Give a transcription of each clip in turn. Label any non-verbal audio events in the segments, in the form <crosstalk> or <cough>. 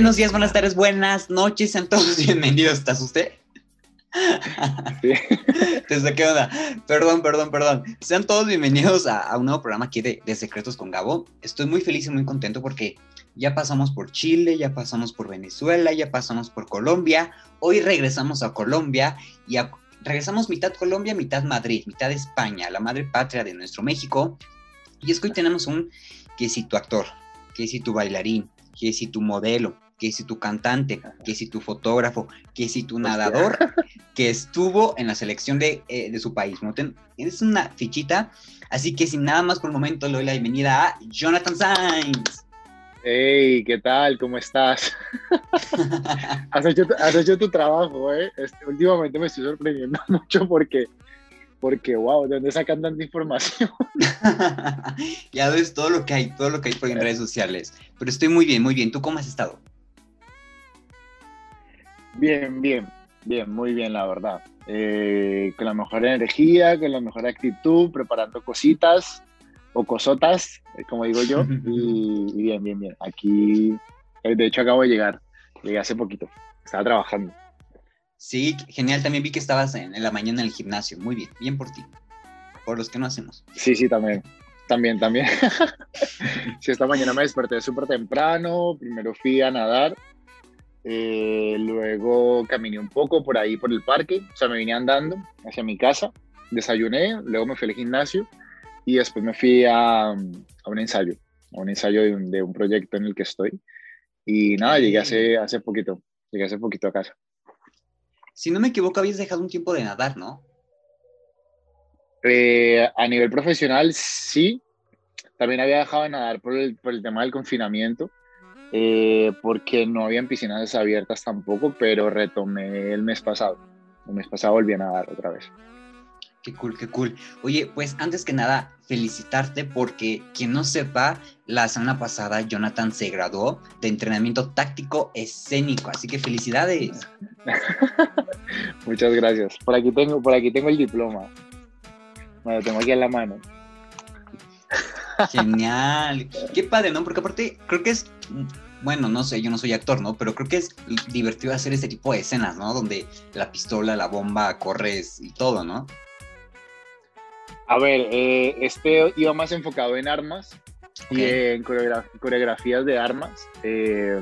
Buenos días, buenas tardes, buenas noches, sean todos <laughs> bienvenidos. ¿Estás usted? Sí. ¿Desde qué onda? Perdón, perdón, perdón. Sean todos bienvenidos a, un nuevo programa aquí de, Secretos con Gabo. Estoy muy feliz y muy contento porque ya pasamos por Chile, ya pasamos por Venezuela, ya pasamos por Colombia. Hoy regresamos a Colombia y regresamos mitad Colombia, mitad Madrid, mitad España, la madre patria de nuestro México. Y es que hoy tenemos un que si tu actor, que si tu bailarín, que si tu modelo, que si tu cantante, que si tu fotógrafo, que si tu nadador, <laughs> que estuvo en la selección de, eh, su país. ¿no? es una fichita, así que sin nada más por el momento le doy la bienvenida a Jonathan Sainz. Hey, ¿qué tal? ¿Cómo estás? <laughs> has, hecho, tu trabajo, ¿eh? Este, últimamente me estoy sorprendiendo <laughs> mucho porque porque wow, ¿de dónde sacan tanta información? ya ves todo lo que hay, todo lo que hay por en redes sociales. Pero estoy muy bien, muy bien. ¿Tú cómo has estado? Bien, bien, bien, muy bien, la verdad. Eh, con la mejor energía, con la mejor actitud, preparando cositas o cosotas, eh, como digo yo. <laughs> y, y bien, bien, bien. Aquí, eh, de hecho, acabo de llegar. Llegué hace poquito. Estaba trabajando. Sí, genial. También vi que estabas en, la mañana en el gimnasio. Muy bien, bien por ti. Por los que no hacemos. Sí, sí, también. También, también. <laughs> sí, esta mañana me desperté súper temprano. Primero fui a nadar. Eh, luego caminé un poco por ahí, por el parque. O sea, me vine andando hacia mi casa. Desayuné. Luego me fui al gimnasio. Y después me fui a, un ensayo. A un ensayo de un, de un, proyecto en el que estoy. Y nada, llegué hace, hace poquito. Llegué hace poquito a casa. Si no me equivoco, habías dejado un tiempo de nadar, ¿no? Eh, a nivel profesional, sí. También había dejado de nadar por el, por el tema del confinamiento, eh, porque no habían piscinas abiertas tampoco, pero retomé el mes pasado. El mes pasado volví a nadar otra vez. Qué cool, qué cool. Oye, pues antes que nada, felicitarte porque quien no sepa, la semana pasada Jonathan se graduó de entrenamiento táctico escénico, así que felicidades. <laughs> Muchas gracias. Por aquí tengo, por aquí tengo el diploma. Me lo tengo aquí en la mano. Genial. Qué padre, ¿no? Porque aparte creo que es bueno, no sé, yo no soy actor, ¿no? Pero creo que es divertido hacer ese tipo de escenas, ¿no? Donde la pistola, la bomba, corres y todo, ¿no? A ver, eh, este iba más enfocado en armas y en coreografías de armas. Eh,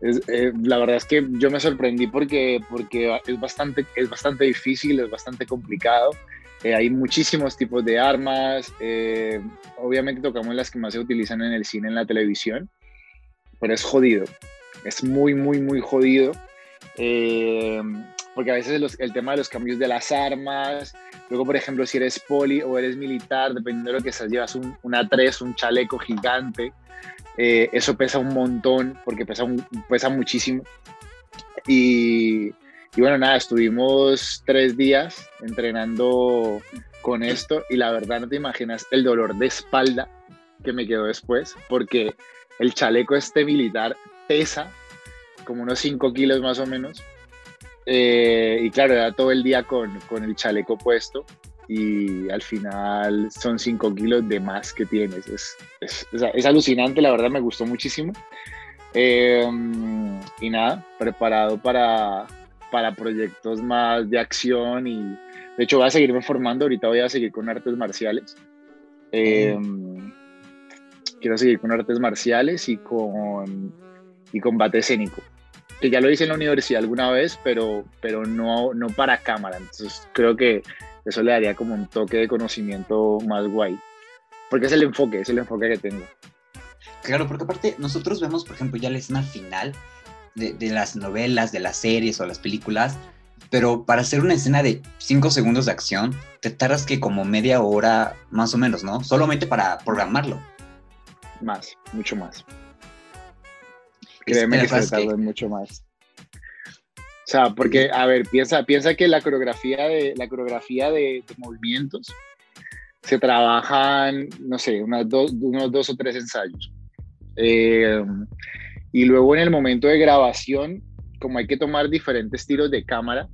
eh, la verdad es que yo me sorprendí porque, porque es, bastante, es bastante difícil, es bastante complicado. Hay muchísimos tipos de armas. obviamente tocamos las que más se utilizan en el cine, en la televisión, pero es jodido. Es muy, muy, muy jodido porque a veces el tema de los cambios de las armas, luego por ejemplo si eres poli o eres militar, dependiendo de lo que seas, llevas un, una 3, un chaleco gigante, eh, eso pesa un montón porque pesa, pesa muchísimo. Y, y bueno, nada, estuvimos tres días entrenando con esto y la verdad no te imaginas el dolor de espalda que me quedó después porque el chaleco este militar pesa como unos 5 kilos más o menos eh, y claro, era todo el día con, con, el chaleco puesto y al final son 5 kilos de más que tienes. Es, es, es, alucinante, la verdad me gustó muchísimo. Eh, y nada, preparado para, para proyectos más de acción y de hecho voy a seguirme formando, ahorita voy a seguir con artes marciales. Eh, quiero seguir con artes marciales y con y combate escénico que ya lo hice en la universidad alguna vez, pero, pero no, no para cámara. Entonces creo que eso le daría como un toque de conocimiento más guay. Porque es el enfoque, es el enfoque que tengo. Claro, porque aparte nosotros vemos, por ejemplo, ya la escena final de, de las novelas, de las series o las películas, pero para hacer una escena de 5 segundos de acción, te tardas que como media hora más o menos, ¿no? Solamente para programarlo. Más, mucho más. Créeme que se mucho más. O sea, porque, a ver, piensa, piensa que la coreografía de, la coreografía de, movimientos se trabajan, no sé, unos dos, unos dos o tres ensayos. Eh, y luego en el momento de grabación, como hay que tomar diferentes tiros de cámara,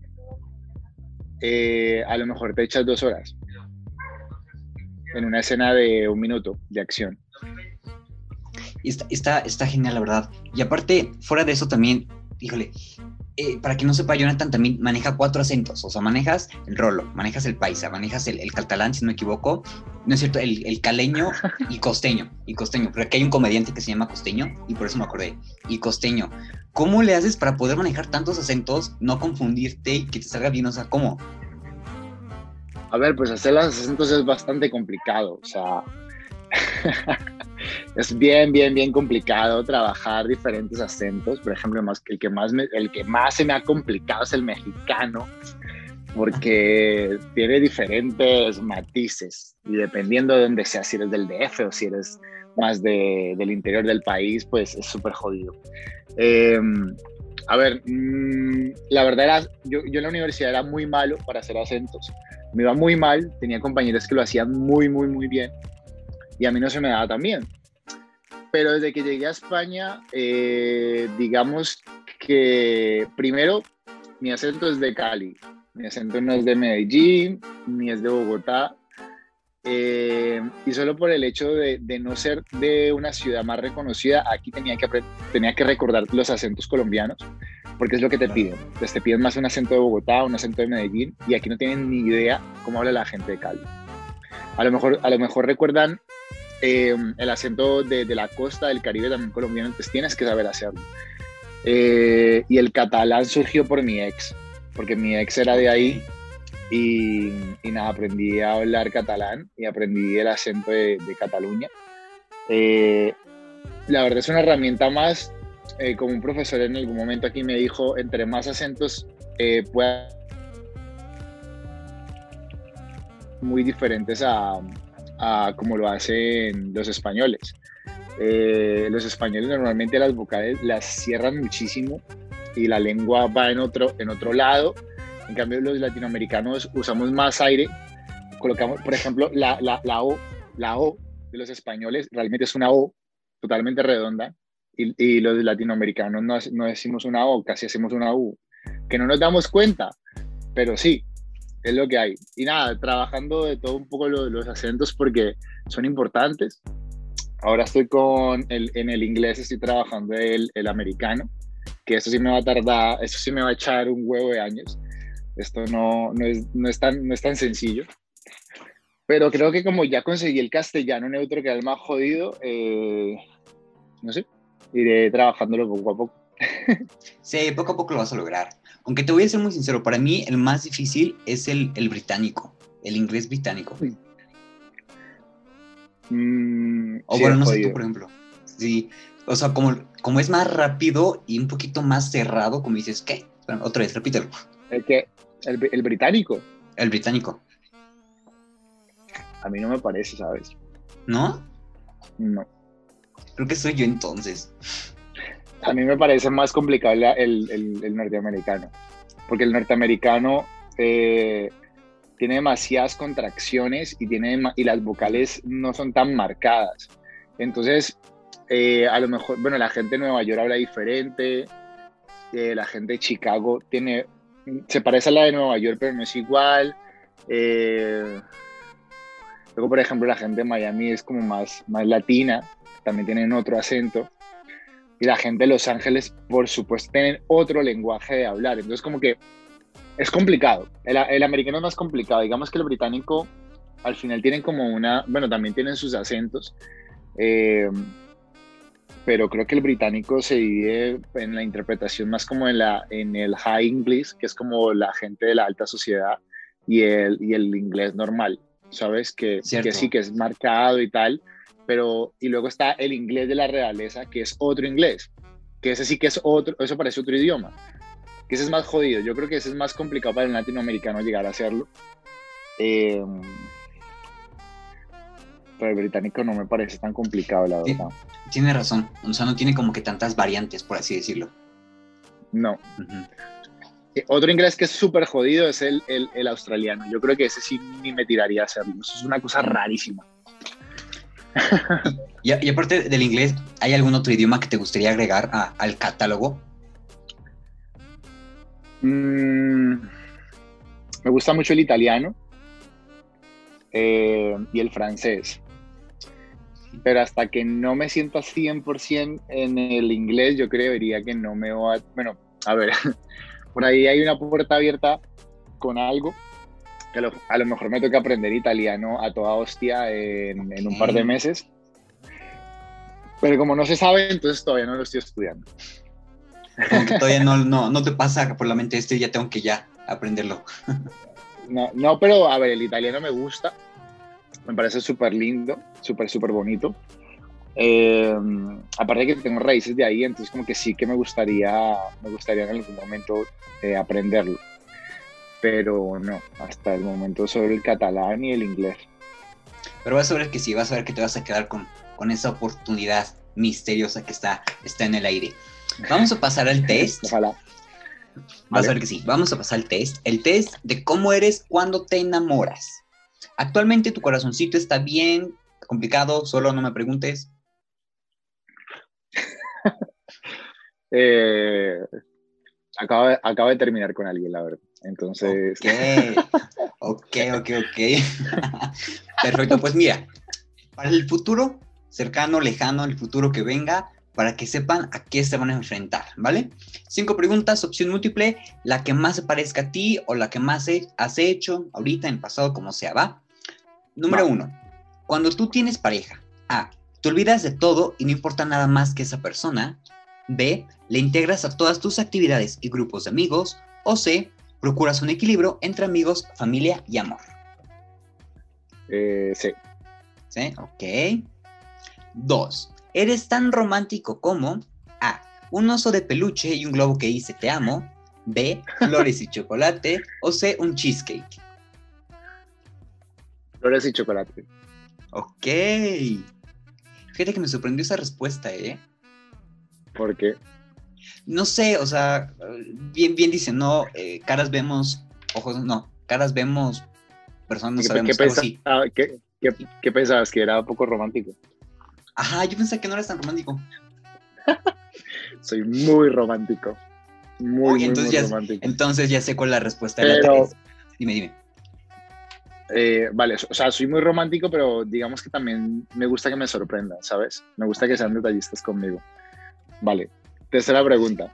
eh, a lo mejor te echas dos horas en una escena de un minuto de acción. está, está, está genial, la verdad. Y aparte, fuera de eso también, híjole, eh, para que no sepa, Jonathan también maneja cuatro acentos. O sea, manejas el rolo, manejas el paisa, manejas el, catalán, si no me equivoco. No es cierto, el, caleño <laughs> y costeño. Y costeño, porque aquí hay un comediante que se llama Costeño y por eso me acordé. Y costeño. ¿Cómo le haces para poder manejar tantos acentos, no confundirte y que te salga bien? O sea, ¿cómo? A ver, pues hacer los acentos es bastante complicado. O sea, <laughs> es bien, bien, bien complicado trabajar diferentes acentos. Por ejemplo, el, que más el que más se me ha complicado es el mexicano, porque tiene diferentes matices y dependiendo de dónde seas, si eres del DF o si eres más del interior del país, pues es súper jodido. Em, a ver, mm, la verdad era, yo en la universidad era muy malo para hacer acentos. Me iba muy mal, tenía compañeros que lo hacían muy, muy, muy bien y a mí no se me daba tan bien. Pero desde que llegué a España, eh, digamos que primero mi acento es de Cali, mi acento no es de Medellín, ni es de Bogotá. Eh, y solo por el hecho de, no ser de una ciudad más reconocida, aquí tenía que, tenía que recordar los acentos colombianos, porque es lo que te piden. Pues te piden más un acento de Bogotá, un acento de Medellín, y aquí no tienen ni idea cómo habla la gente de Cali. A lo mejor, a lo mejor recuerdan Em, el acento de, la costa del Caribe también colombiano, entonces tienes que saber hacerlo. Eh, y el catalán surgió por mi ex, porque mi ex era de ahí y, nada, aprendí a hablar catalán y aprendí el acento de, Cataluña. Eh, la verdad es una herramienta más, eh, como un profesor en algún momento aquí me dijo, entre más acentos pueda muy diferentes a, a como lo hacen los españoles. Eh, los españoles normalmente las vocales las cierran muchísimo y la lengua va en otro, en otro lado. En cambio, los latinoamericanos usamos más aire. Colocamos, por ejemplo, la, la, la O, la O de los españoles realmente es una O totalmente redonda y, y los latinoamericanos no, no decimos una O, casi hacemos una U, que no nos damos cuenta, pero sí, es lo que hay. Y nada, trabajando de todo un poco los acentos porque son importantes. Ahora estoy con el, en el inglés, estoy trabajando el, el americano, que eso sí me va a tardar, eso sí me va a echar un huevo de años. Esto no, no, es, no, es, tan, no es tan sencillo. Pero creo que como ya conseguí el castellano neutro, que era el más jodido, eh, no sé, iré trabajándolo poco a poco. Sí, poco a poco lo vas a lograr. Aunque te voy a ser muy sincero, para mí el más difícil es el, el británico, el inglés británico. Mm, o bueno, no sé tú, por ejemplo. Sí, o sea, como, como es más rápido y un poquito más cerrado, como dices, ¿qué? otra vez, repítelo. ¿El qué? ¿El, el británico? El británico. A mí no me parece, ¿sabes? ¿No? No. Creo que soy yo entonces. A mí me parece más complicado el, el, norteamericano, porque el norteamericano eh, tiene demasiadas contracciones y, tiene, y las vocales no son tan marcadas. Entonces, eh, a lo mejor, bueno, la gente de Nueva York habla diferente, eh, la gente de Chicago tiene, se parece a la de Nueva York, pero no es igual. luego, por ejemplo, la gente de Miami es como más, más latina, también tienen otro acento y la gente de Los Ángeles, por supuesto, tienen otro lenguaje de hablar. Entonces, como que es complicado. El, americano es más complicado. Digamos que el británico, al final, tienen como una. Bueno, también tienen sus acentos. Eh, pero creo que el británico se divide en la interpretación más como en, la, en el high English, que es como la gente de la alta sociedad, y el, y el inglés normal, ¿sabes? Que, que sí, que es marcado y tal, pero y luego está el inglés de la realeza, que es otro inglés, que ese sí que es otro, eso parece otro idioma, que ese es más jodido, yo creo que ese es más complicado para el latinoamericano llegar a hacerlo. Eh, pero el británico no me parece tan complicado, la verdad. Tiene razón, o sea, no tiene como que tantas variantes, por así decirlo. No. Eh, otro inglés que es súper jodido es el, el, el, australiano. Yo creo que ese sí ni me tiraría a hacerlo. Eso es una cosa rarísima <laughs> y, aparte del inglés, ¿hay algún otro idioma que te gustaría agregar al catálogo? Mm, me gusta mucho el italiano eh, y el francés. pero hasta que no me sienta 100% en el inglés, yo creería que no me va a... Bueno, a ver, <laughs> por ahí hay una puerta abierta con algo, que a lo, mejor me toca aprender italiano a toda hostia en, en un par de meses, pero como no se sabe, entonces todavía no lo estoy estudiando. Como que todavía no, no, no te pasa por la mente este, ya tengo que ya aprenderlo. No, no, pero a ver, el italiano me gusta, me parece súper lindo, súper, súper bonito. Eh, aparte que tengo raíces de ahí, entonces como que sí que me gustaría, me gustaría en algún momento eh, aprenderlo. Pero no, hasta el momento sobre el catalán y el inglés. Pero vas a ver que sí, vas a ver que te vas a quedar con, con esa oportunidad misteriosa que está, está en el aire. Vamos a pasar al test. Ojalá. Vas a ver que sí. Vamos a pasar al test. El test de cómo eres cuando te enamoras. Actualmente tu corazoncito está bien, complicado, solo no me preguntes. <laughs> eh, acabo, de, terminar con alguien, la verdad. Entonces. Ok, ok, ok. <laughs> Perfecto, pues mira, para el futuro cercano, lejano, el futuro que venga, para que sepan a qué se van a enfrentar, ¿vale? Cinco preguntas, opción múltiple, la que más se parezca a ti o la que más has hecho ahorita, en pasado, como sea, ¿va? Número uno, cuando tú tienes pareja, A, te olvidas de todo y no importa nada más que esa persona. B, le integras a todas tus actividades y grupos de amigos. O C, procuras un equilibrio entre amigos, familia y amor. Eh, sí. Sí, ok. Dos, Eres tan romántico como A. Un oso de peluche y un globo que dice te amo. B. <laughs> Flores y chocolate. O C. Un cheesecake. Flores y chocolate. Ok. Fíjate que me sorprendió esa respuesta, ¿eh? ¿Por qué? No sé, o sea, bien, bien dicen, no, eh, caras vemos, ojos, no, caras vemos, personas no sabemos. ¿qué, qué, qué pensabas? ¿Que era poco romántico? Ajá, yo pensé que no eres tan romántico. Soy muy romántico. Muy, entonces, muy, ya, romántico. entonces ya sé cuál es la respuesta de la Dime, dime. Eh, vale, o sea, soy muy romántico, pero digamos que también me gusta que me sorprendan, ¿sabes? Me gusta que sean detallistas conmigo. Vale, tercera pregunta.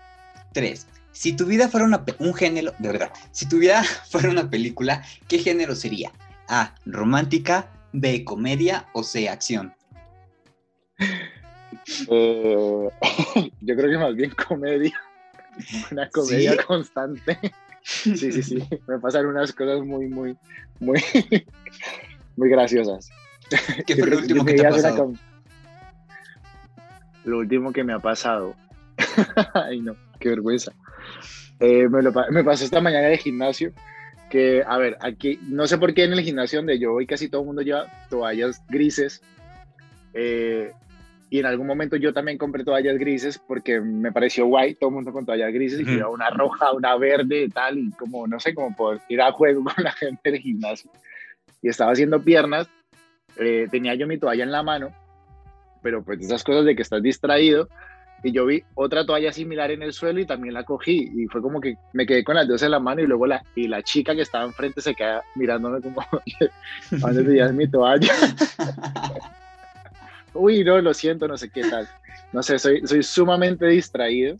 Tres. Si tu vida fuera una un género, de verdad, si tu vida <laughs> fuera una película, ¿qué género sería? A, romántica, B, comedia o C, acción. Eh, <laughs> yo creo que más bien comedia. <laughs> Una comedia constante. Sí, sí, sí. Me pasan unas cosas muy, muy, muy, muy graciosas. ¿Qué fue lo último que te? Lo último que me ha pasado. <laughs> Ay, no, qué vergüenza. Eh, me, lo, me pasó esta mañana de gimnasio. Que, a ver, aquí, no sé por qué en el gimnasio donde yo voy casi todo el mundo lleva toallas grises. Eh, y en algún momento yo también compré toallas grises porque me pareció guay, todo el mundo con toallas grises, y uh una roja, una verde tal, y como, no sé, como poder ir a juego <laughs> con la gente del gimnasio. Y estaba haciendo piernas, eh, tenía yo mi toalla en la mano, pero pues esas cosas de que estás distraído, y yo vi otra toalla similar en el suelo y también la cogí, y fue como que me quedé con las dos en la mano, y luego la, y la chica que estaba enfrente se queda mirándome como, <laughs> ¿dónde tenías mi toalla? <laughs> uy, no, lo siento, no sé qué tal. No sé, soy, soy sumamente distraído.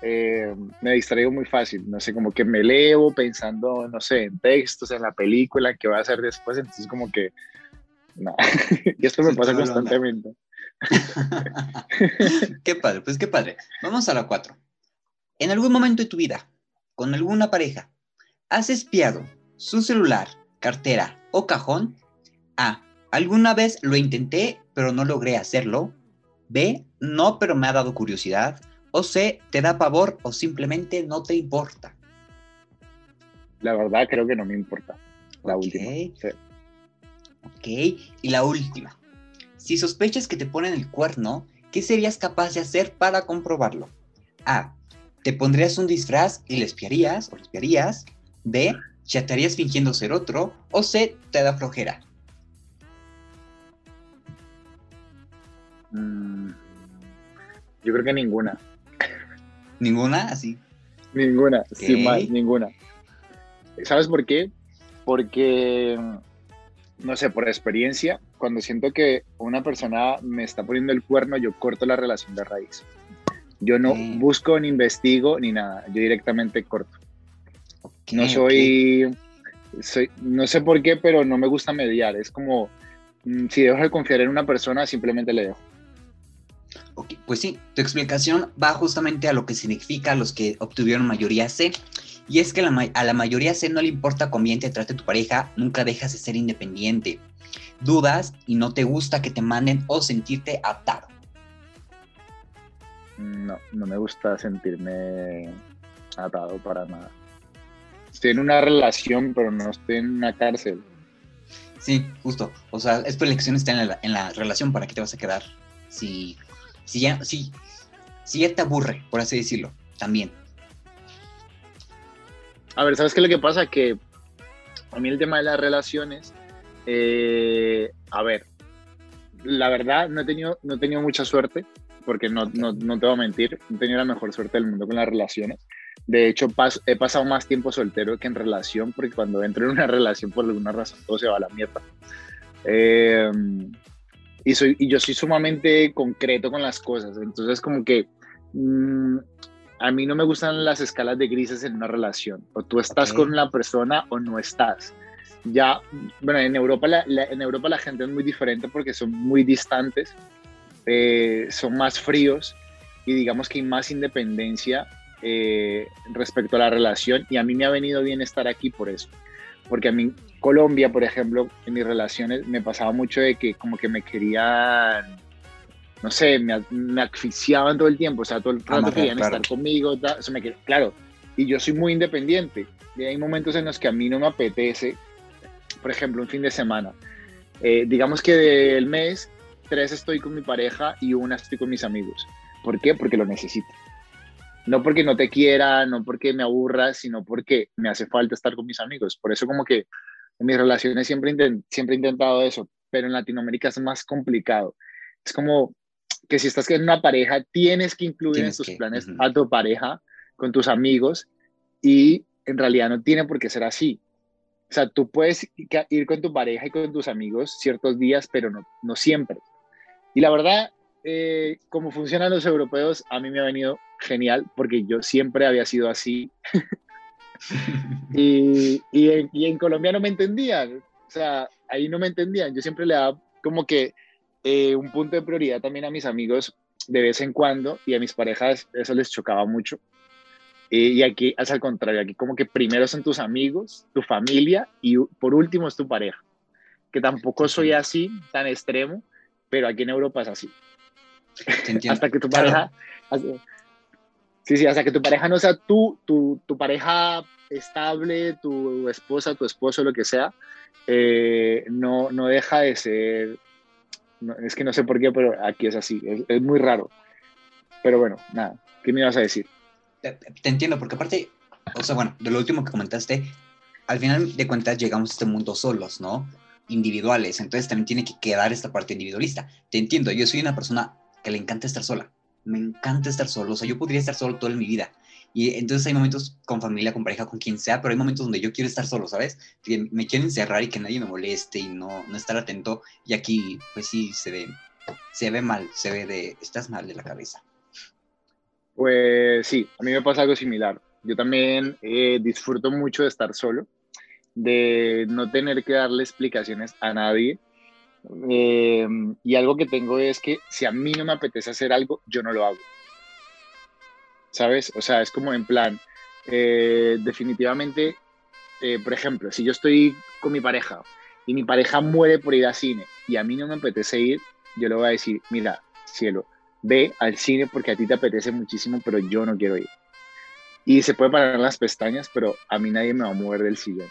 Eh, me distraigo muy fácil, no sé, como que me leo pensando, no sé, en textos, en la película, qué voy a hacer después, entonces como que, no. <laughs> y esto me pasa constantemente. <laughs> qué padre, pues qué padre. Vamos a la cuatro. En algún momento de tu vida, con alguna pareja, ¿has espiado su celular, cartera o cajón? A. Alguna vez lo intenté pero no logré hacerlo. B, no, pero me ha dado curiosidad. O C, te da pavor o simplemente no te importa. La verdad creo que no me importa. La última. Ok, y la última. Si sospechas que te ponen el cuerno, ¿qué serías capaz de hacer para comprobarlo? A. Te pondrías un disfraz y le espiarías o le espiarías. B. Chatearías fingiendo ser otro. O C. Te da flojera. Mm, yo creo que ninguna. ¿Ninguna? Así. Ninguna, sin más, ninguna. ¿Sabes por qué? Porque no sé, por experiencia, cuando siento que una persona me está poniendo el cuerno, yo corto la relación de raíz. Yo no busco ni investigo ni nada, yo directamente corto. no soy, soy, no sé por qué, pero no me gusta mediar. Es como, mm, si dejo de confiar en una persona, simplemente le dejo. Ok, pues sí, tu explicación va justamente a lo que significa los que obtuvieron mayoría C. Y es que a la mayoría C no le importa cómo bien te trate tu pareja, nunca dejas de ser independiente. Dudas y no te gusta que te manden o sentirte atado. No, no me gusta sentirme atado para nada. Estoy en una relación, pero no estoy en una cárcel. Sí, justo. O sea, es tu elección está en la, en la relación, ¿para qué te vas a quedar? Si si ya, si, si ya te aburre, por así decirlo, también. A ver, ¿sabes qué es lo que pasa? Que a mí el tema de las relaciones, eh, a ver, la verdad no he tenido, no he tenido mucha suerte, porque no, no, no te voy a mentir, he tenido la mejor suerte del mundo con las relaciones. De hecho, he pasado más tiempo soltero que en relación, porque cuando entro en una <laughs> relación, por alguna razón, todo se va a la mierda. Eh, y, soy, y yo soy sumamente concreto con las cosas. Entonces, como que mm, a mí no me gustan las escalas de grises en una relación. O tú estás con la persona o no estás. Ya, bueno, en Europa la, en Europa la gente es muy diferente porque son muy distantes, eh, son más fríos y digamos que hay más independencia eh, respecto a la relación. Y a mí me ha venido bien estar aquí por eso. Porque a mí Colombia, por ejemplo, en mis relaciones me pasaba mucho de que como que me querían, no sé, me, me asfixiaban todo el tiempo, o sea, todo el rato querían estar conmigo, eso me, claro, y yo soy muy independiente, y hay momentos en los que a mí no me apetece, por ejemplo, un fin de semana, eh, digamos que del mes, tres estoy con mi pareja y una estoy con mis amigos. ¿Por qué? Porque lo necesito. No porque no te quiera, no porque me aburra, sino porque me hace falta estar con mis amigos. Por eso como que en mis relaciones siempre, siempre he intentado eso, pero en Latinoamérica es más complicado. Es como que si estás en una pareja, tienes que incluir en tus planes a tu pareja con tus amigos y en realidad no tiene por qué ser así. O sea, tú puedes ir con tu pareja y con tus amigos ciertos días, pero no, no siempre. Y la verdad, eh, como funcionan los europeos, a mí me ha venido genial porque yo siempre había sido así. <laughs> y, y, en, Colombia no me entendían, o sea, ahí no me entendían. Yo siempre le daba como que eh, un punto de prioridad también a mis amigos de vez en cuando y a mis parejas eso les chocaba mucho. Y aquí es al contrario, aquí como que primero son tus amigos, tu familia y por último es tu pareja. Que tampoco soy así, tan extremo, pero aquí en Europa es así. <laughs> hasta que tu pareja, Sí, sí, hasta que tu pareja no sea tú, tu, tu pareja estable, tu esposa, tu esposo, lo que sea, eh, no, no deja de ser, es que no sé por qué, pero aquí es así, es, muy raro. Pero bueno, nada, ¿qué me ibas a decir? Te, entiendo, porque aparte, o sea, bueno, de lo último que comentaste, al final de cuentas llegamos a este mundo solos, ¿no? Individuales, entonces también tiene que quedar esta parte individualista. Te entiendo, yo soy una persona que le encanta estar sola me encanta estar solo, o sea, yo podría estar solo toda mi vida. Y entonces hay momentos con familia, con pareja, con quien sea, pero hay momentos donde yo quiero estar solo, ¿sabes? Que me quiero encerrar y que nadie me moleste y no, no estar atento. Y aquí, pues sí, se ve, se ve mal, se ve de, estás mal de la cabeza. Pues sí, a mí me pasa algo similar. Yo también eh, disfruto mucho de estar solo, de no tener que darle explicaciones a nadie eh, y algo que tengo es que si a mí no me apetece hacer algo, yo no lo hago. ¿Sabes? O sea, es como en plan, eh, definitivamente, eh, por ejemplo, si yo estoy con mi pareja y mi pareja muere por ir al cine y a mí no me apetece ir, yo le voy a decir, mira, cielo, ve al cine porque a ti te apetece muchísimo, pero yo no quiero ir. Y se puede parar las pestañas, pero a mí nadie me va a mover del sillón.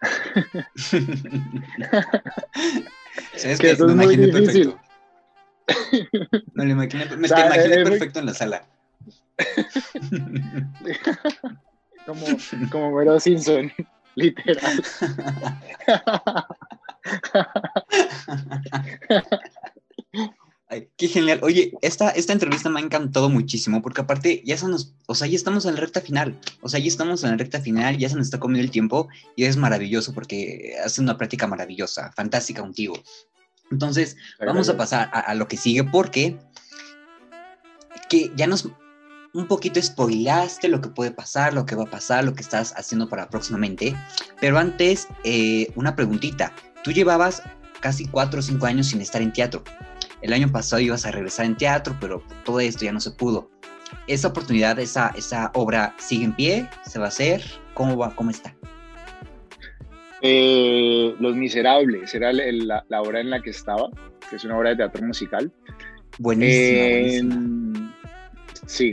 <laughs> ¿Sabes que me imaginé perfecto. <laughs> No, lo imaginé, me imaginé perfecto en la sala. <laughs> como, como Mero Simpson, literal. Qué genial. Oye, esta, esta entrevista me ha encantado muchísimo porque aparte ya, nos, o sea, ya estamos en la recta final. O sea, ya estamos en la recta final, ya se nos está comiendo el tiempo y es maravilloso porque hace una práctica maravillosa, fantástica contigo. Entonces, vamos a pasar a, lo que sigue porque que ya nos un poquito spoilaste lo que puede pasar, lo que va a pasar, lo que estás haciendo para próximamente. Pero antes, eh, una preguntita. Tú llevabas casi cuatro o cinco años sin estar en teatro. El año pasado ibas a regresar en teatro, pero todo esto ya no se pudo. ¿Esa oportunidad, esa, esa obra sigue en pie? ¿Se va a hacer? ¿Cómo va? ¿Cómo está? Eh, Los Miserables era la, obra en la que estaba, que es una obra de teatro musical. Buenísima. Sí,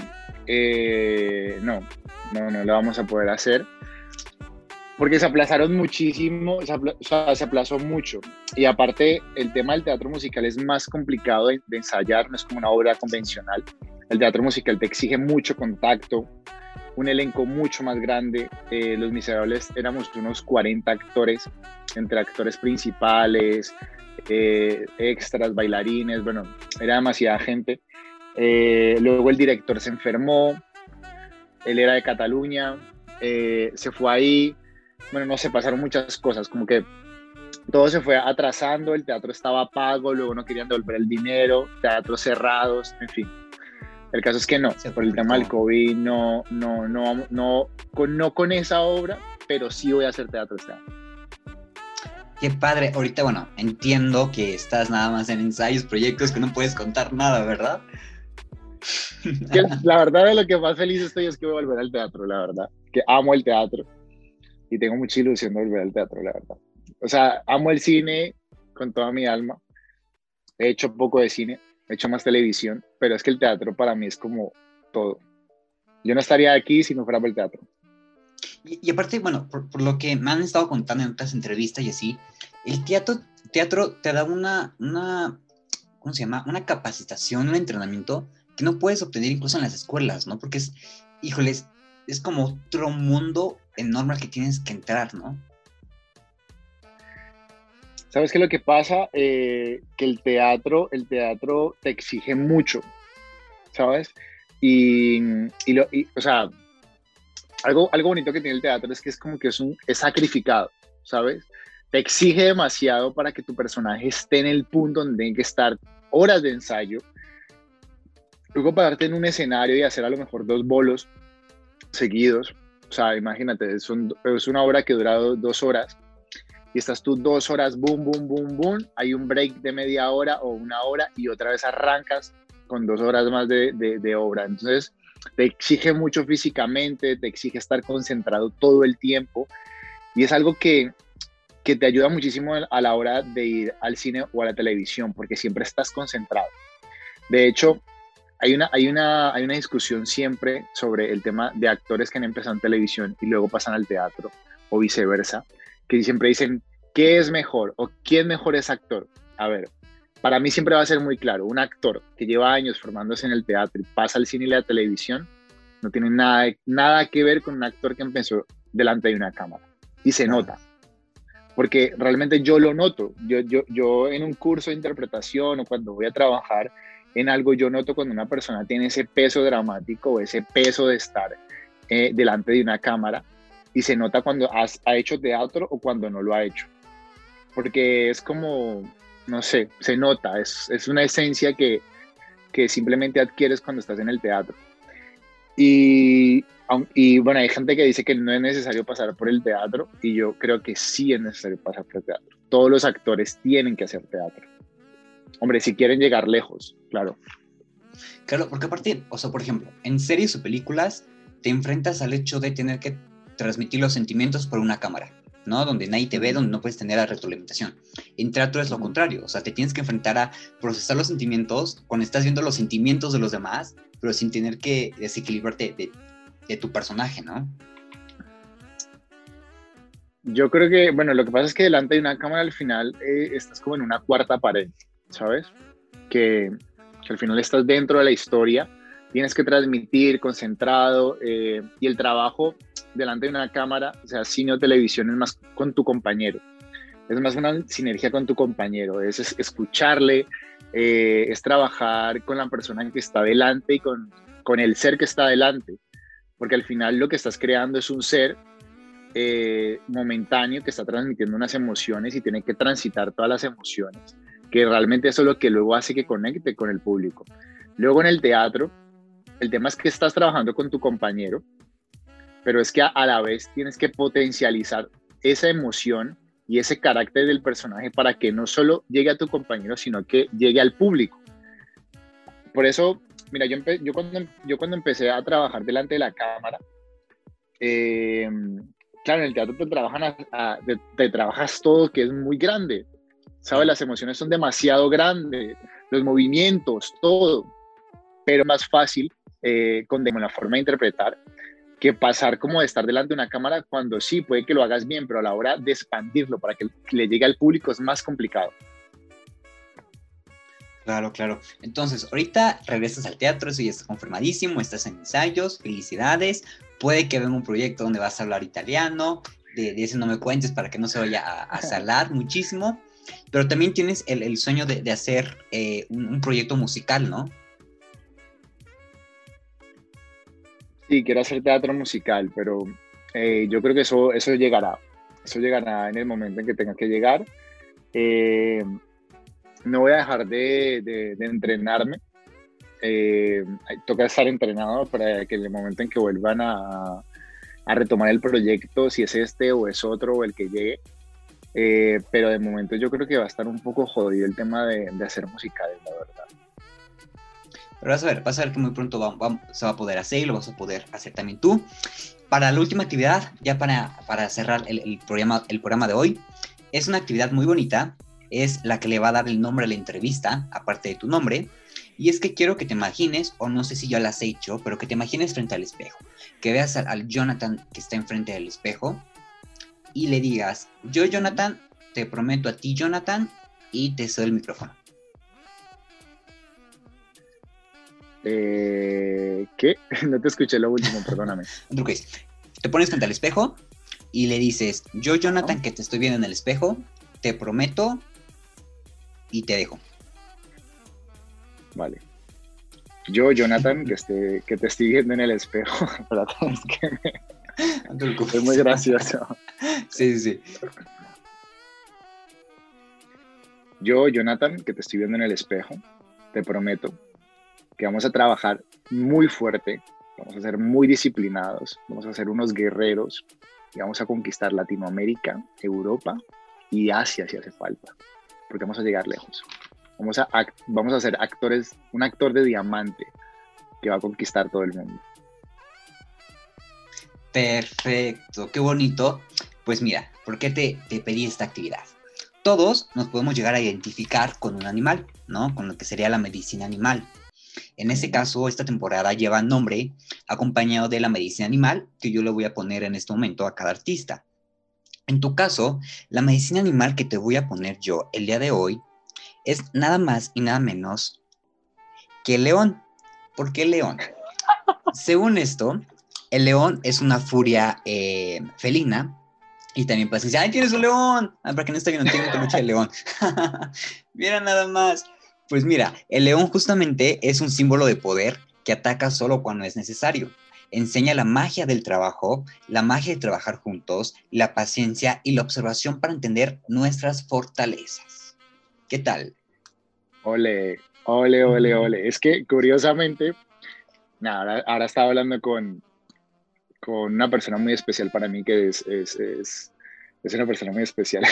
eh, no, no, no la vamos a poder hacer porque se aplazaron muchísimo, se, aplazó mucho. Y aparte, el tema del teatro musical es más complicado de, ensayar, no es como una obra convencional. El teatro musical te exige mucho contacto, un elenco mucho más grande. Eh, Los Miserables éramos unos 40 actores, entre actores principales, eh, extras, bailarines, bueno, era demasiada gente. Eh, luego el director se enfermó, él era de Cataluña, se fue ahí, bueno, no sé, pasaron muchas cosas, como que todo se fue atrasando, el teatro estaba pago, luego no querían devolver el dinero, teatros cerrados, en fin. El caso es que no, por el tema del COVID, no, no, no, no, con, no con esa obra, pero sí voy a hacer teatro este año. Qué padre. Ahorita, bueno, entiendo que estás nada más en ensayos, proyectos que no puedes contar nada, ¿verdad? <laughs> <laughs> la verdad de lo que más feliz estoy es que voy a volver al teatro, la verdad. Que amo el teatro y tengo mucha ilusión de volver al teatro, la verdad. O sea, amo el cine con toda mi alma. He hecho poco de cine, he hecho más televisión, pero es que el teatro para mí es como todo. Yo no estaría aquí si no fuera por el teatro. Y, aparte, bueno, por, lo que me han estado contando en otras entrevistas y así, el teatro, teatro te da una, una, ¿cómo se llama? Una capacitación, un entrenamiento que no puedes obtener incluso en las escuelas, ¿no? Porque es, híjoles, es como otro mundo enorme al que tienes que entrar, ¿no? ¿Sabes qué es lo que pasa? Eh, que el teatro, el teatro te exige mucho, ¿sabes? Y, lo, o sea, algo, algo bonito que tiene el teatro es que es como que es, un, es sacrificado, ¿sabes? Te exige demasiado para que tu personaje esté en el punto donde tiene que estar horas de ensayo. Luego pararte en un escenario y hacer a lo mejor dos bolos seguidos o sea, imagínate, es, es una obra que dura dos horas y estás tú dos horas, boom, boom, boom, boom, hay un break de media hora o una hora y otra vez arrancas con dos horas más de, de, obra. Entonces, te exige mucho físicamente, te exige estar concentrado todo el tiempo y es algo que, que te ayuda muchísimo a la hora de ir al cine o a la televisión, porque siempre estás concentrado. De hecho, hay una, hay, una, hay una discusión siempre sobre el tema de actores que han empezado en televisión y luego pasan al teatro o viceversa, que siempre dicen, ¿qué es mejor o quién mejor es actor? A ver, para mí siempre va a ser muy claro, un actor que lleva años formándose en el teatro y pasa al cine y la televisión, no tiene nada, nada que ver con un actor que empezó delante de una cámara. Y se nota. Porque realmente yo lo noto. Yo, yo, yo en un curso de interpretación o cuando voy a trabajar, en algo, yo noto cuando una persona tiene ese peso dramático o ese peso de estar eh, delante de una cámara y se nota cuando has, ha hecho teatro o cuando no lo ha hecho. Porque es como, no sé, se nota, es, es una esencia que, que simplemente adquieres cuando estás en el teatro. Y, y bueno, hay gente que dice que no es necesario pasar por el teatro y yo creo que sí es necesario pasar por el teatro. Todos los actores tienen que hacer teatro. Hombre, si quieren llegar lejos, claro. Claro, porque aparte, o sea, por ejemplo, en series o películas te enfrentas al hecho de tener que transmitir los sentimientos por una cámara, ¿no? Donde nadie te ve, donde no puedes tener la retroalimentación. En teatro es lo contrario, o sea, te tienes que enfrentar a procesar los sentimientos cuando estás viendo los sentimientos de los demás, pero sin tener que desequilibrarte de, tu personaje, ¿no? Yo creo que, bueno, lo que pasa es que delante de una cámara al final eh, estás como en una cuarta pared. ¿Sabes? Que, al final estás dentro de la historia, tienes que transmitir concentrado eh, y el trabajo delante de una cámara, o sea, cine o televisión es más con tu compañero. es más una sinergia con tu compañero, es, escucharle, eh, es trabajar con la persona que está delante y con, con el ser que está delante, porque al final lo que estás creando es un ser eh, momentáneo que está transmitiendo unas emociones y tiene que transitar todas las emociones, que realmente eso es lo que luego hace que conecte con el público. Luego en el teatro, el tema es que estás trabajando con tu compañero, pero es que a la vez tienes que potencializar esa emoción y ese carácter del personaje para que no solo llegue a tu compañero, sino que llegue al público. Por eso, mira, yo, yo, cuando, yo cuando empecé a trabajar delante de la cámara, eh, claro, en el teatro te, trabajan te, trabajas todo que es muy grande, ¿sabes? Las emociones son demasiado grandes, los movimientos, todo, pero más fácil eh, con la forma de interpretar que pasar como de estar delante de una cámara cuando sí, puede que lo hagas bien, pero a la hora de expandirlo para que le llegue al público es más complicado. Claro, claro. Entonces, ahorita regresas al teatro, eso ya está confirmadísimo, estás en ensayos, felicidades. Puede que venga un proyecto donde vas a hablar italiano, de, ese no me cuentes para que no se vaya a, salar muchísimo. Pero también tienes el, sueño de, hacer eh, un proyecto musical, ¿no? Sí, quiero hacer teatro musical, pero eh, yo creo que eso, eso llegará. Eso llegará en el momento en que tenga que llegar. Eh, no voy a dejar de, entrenarme. Toca estar entrenado para que en el momento en que vuelvan a, a, retomar el proyecto, si es este o es otro o el que llegue. Pero de momento yo creo que va a estar un poco jodido el tema de, de hacer musicales, la verdad. Pero vas a ver, vas a ver que muy pronto se va a poder hacer y lo vas a poder hacer también tú. Para la última actividad, ya para, para cerrar el, programa, el programa de hoy, es una actividad muy bonita, es la que le va a dar el nombre a la entrevista, aparte de tu nombre. Y es que quiero que te imagines, o no sé si ya lo has hecho, pero que te imagines frente al espejo. Que veas al, al Jonathan que está enfrente del espejo y le digas, yo Jonathan, te prometo a ti Jonathan, y te cedo el micrófono. Eh, ¿Qué? <laughs> No te escuché lo último, perdóname. <laughs> Te pones frente al espejo y le dices, yo Jonathan, que te estoy viendo en el espejo, te prometo y te dejo. Vale. Yo, Jonathan, que, esté, que te estoy viendo en el espejo. <laughs> es que muy gracioso. Sí, sí, sí. Yo, Jonathan, que te estoy viendo en el espejo, te prometo que vamos a trabajar muy fuerte, vamos a ser muy disciplinados, vamos a ser unos guerreros y vamos a conquistar Latinoamérica, Europa y Asia si hace falta, porque vamos a llegar lejos. Vamos a, vamos a ser actores, un actor de diamante que va a conquistar todo el mundo. Perfecto, qué bonito. Pues mira, ¿por qué te, te pedí esta actividad? Todos nos podemos llegar a identificar con un animal, ¿no? Con lo que sería la medicina animal. En ese caso, esta temporada lleva nombre acompañado de la medicina animal que yo le voy a poner en este momento a cada artista. En tu caso, la medicina animal que te voy a poner yo el día de hoy es nada más y nada menos que el león. ¿Por qué el león? <laughs> Según esto, el león es una furia eh, felina y también pues decir, ¡ay, tienes un león! Ah, para que no esté viendo, tengo peluche de león. <laughs> Mira nada más. Pues mira, el león justamente es un símbolo de poder que ataca solo cuando es necesario. Enseña la magia del trabajo, la magia de trabajar juntos, la paciencia y la observación para entender nuestras fortalezas. ¿Qué tal? Ole, ole, ole, ole. Es que curiosamente, nada, ahora, estaba hablando con, con una persona muy especial para mí, que es, es, es, es una persona muy especial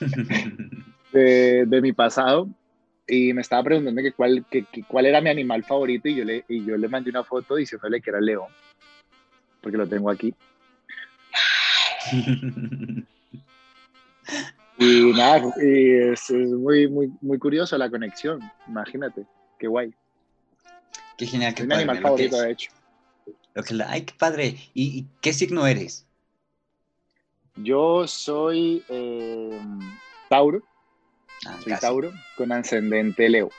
<laughs> de, de mi pasado y me estaba preguntando que cuál, que, cuál era mi animal favorito y yo, le, y yo le mandé una foto diciéndole que era el león, porque lo tengo aquí. <laughs> y nada, y es, muy, muy, muy curioso la conexión, imagínate, qué guay. Qué genial, qué es mi animal favorito, de hecho. Lo que, ay, qué padre. ¿Y, qué signo eres? Yo soy eh, Tauro. Ah, Soy Tauro con ascendente Leo.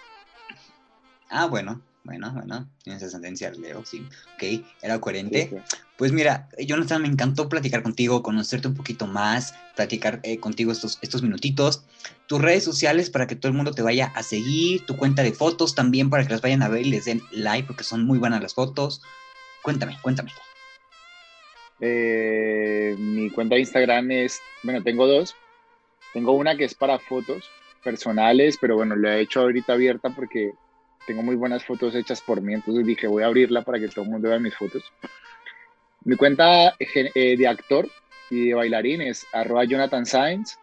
Ah, bueno, Bueno, bueno, tienes ascendencia Leo, sí. Ok, era coherente. Pues mira, Jonathan, me encantó platicar contigo, conocerte un poquito más, platicar eh, contigo estos, estos minutitos. Tus redes sociales para que todo el mundo te vaya a seguir, tu cuenta de fotos también para que las vayan a ver y les den like porque son muy buenas las fotos. Cuéntame, cuéntame. Eh, mi cuenta de Instagram es, bueno, tengo dos. Tengo una que es para fotos personales, pero bueno, la he hecho ahorita abierta porque tengo muy buenas fotos hechas por mí, entonces dije voy a abrirla para que todo el mundo vea mis fotos. Mi cuenta eh, de actor y de bailarín es arroba Jonathan Sainz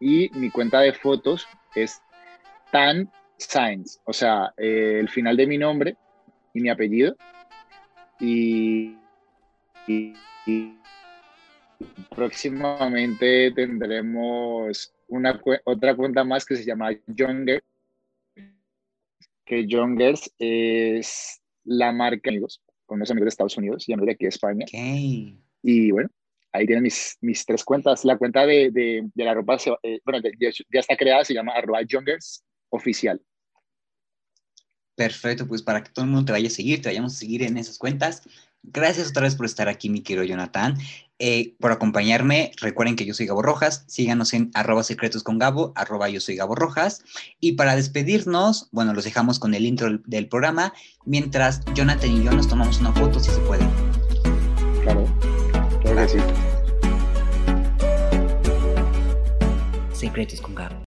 y mi cuenta de fotos es Tan Sainz, o sea, eh, el final de mi nombre y mi apellido. Y, próximamente tendremos una otra cuenta más que se llama Younger que John Gers es la marca amigos, con unos amigos de Estados Unidos y amigos de aquí de España. Y bueno, ahí tienen mis, mis tres cuentas. La cuenta de, de, de la ropa, eh, bueno, ya está creada, se llama arroba Youngers oficial. Perfecto, pues para que todo el mundo te vaya a seguir, te vayamos a seguir en esas cuentas. Gracias otra vez por estar aquí, mi querido Jonathan. Eh, por acompañarme. Recuerden que yo soy Gabo Rojas. Síganos en arroba secretos con Gabo, arroba yo soy Gabo Rojas. Y para despedirnos, bueno, los dejamos con el intro del programa, mientras Jonathan y yo nos tomamos una foto, si se puede. Claro, claro que sí. Secretos con Gabo.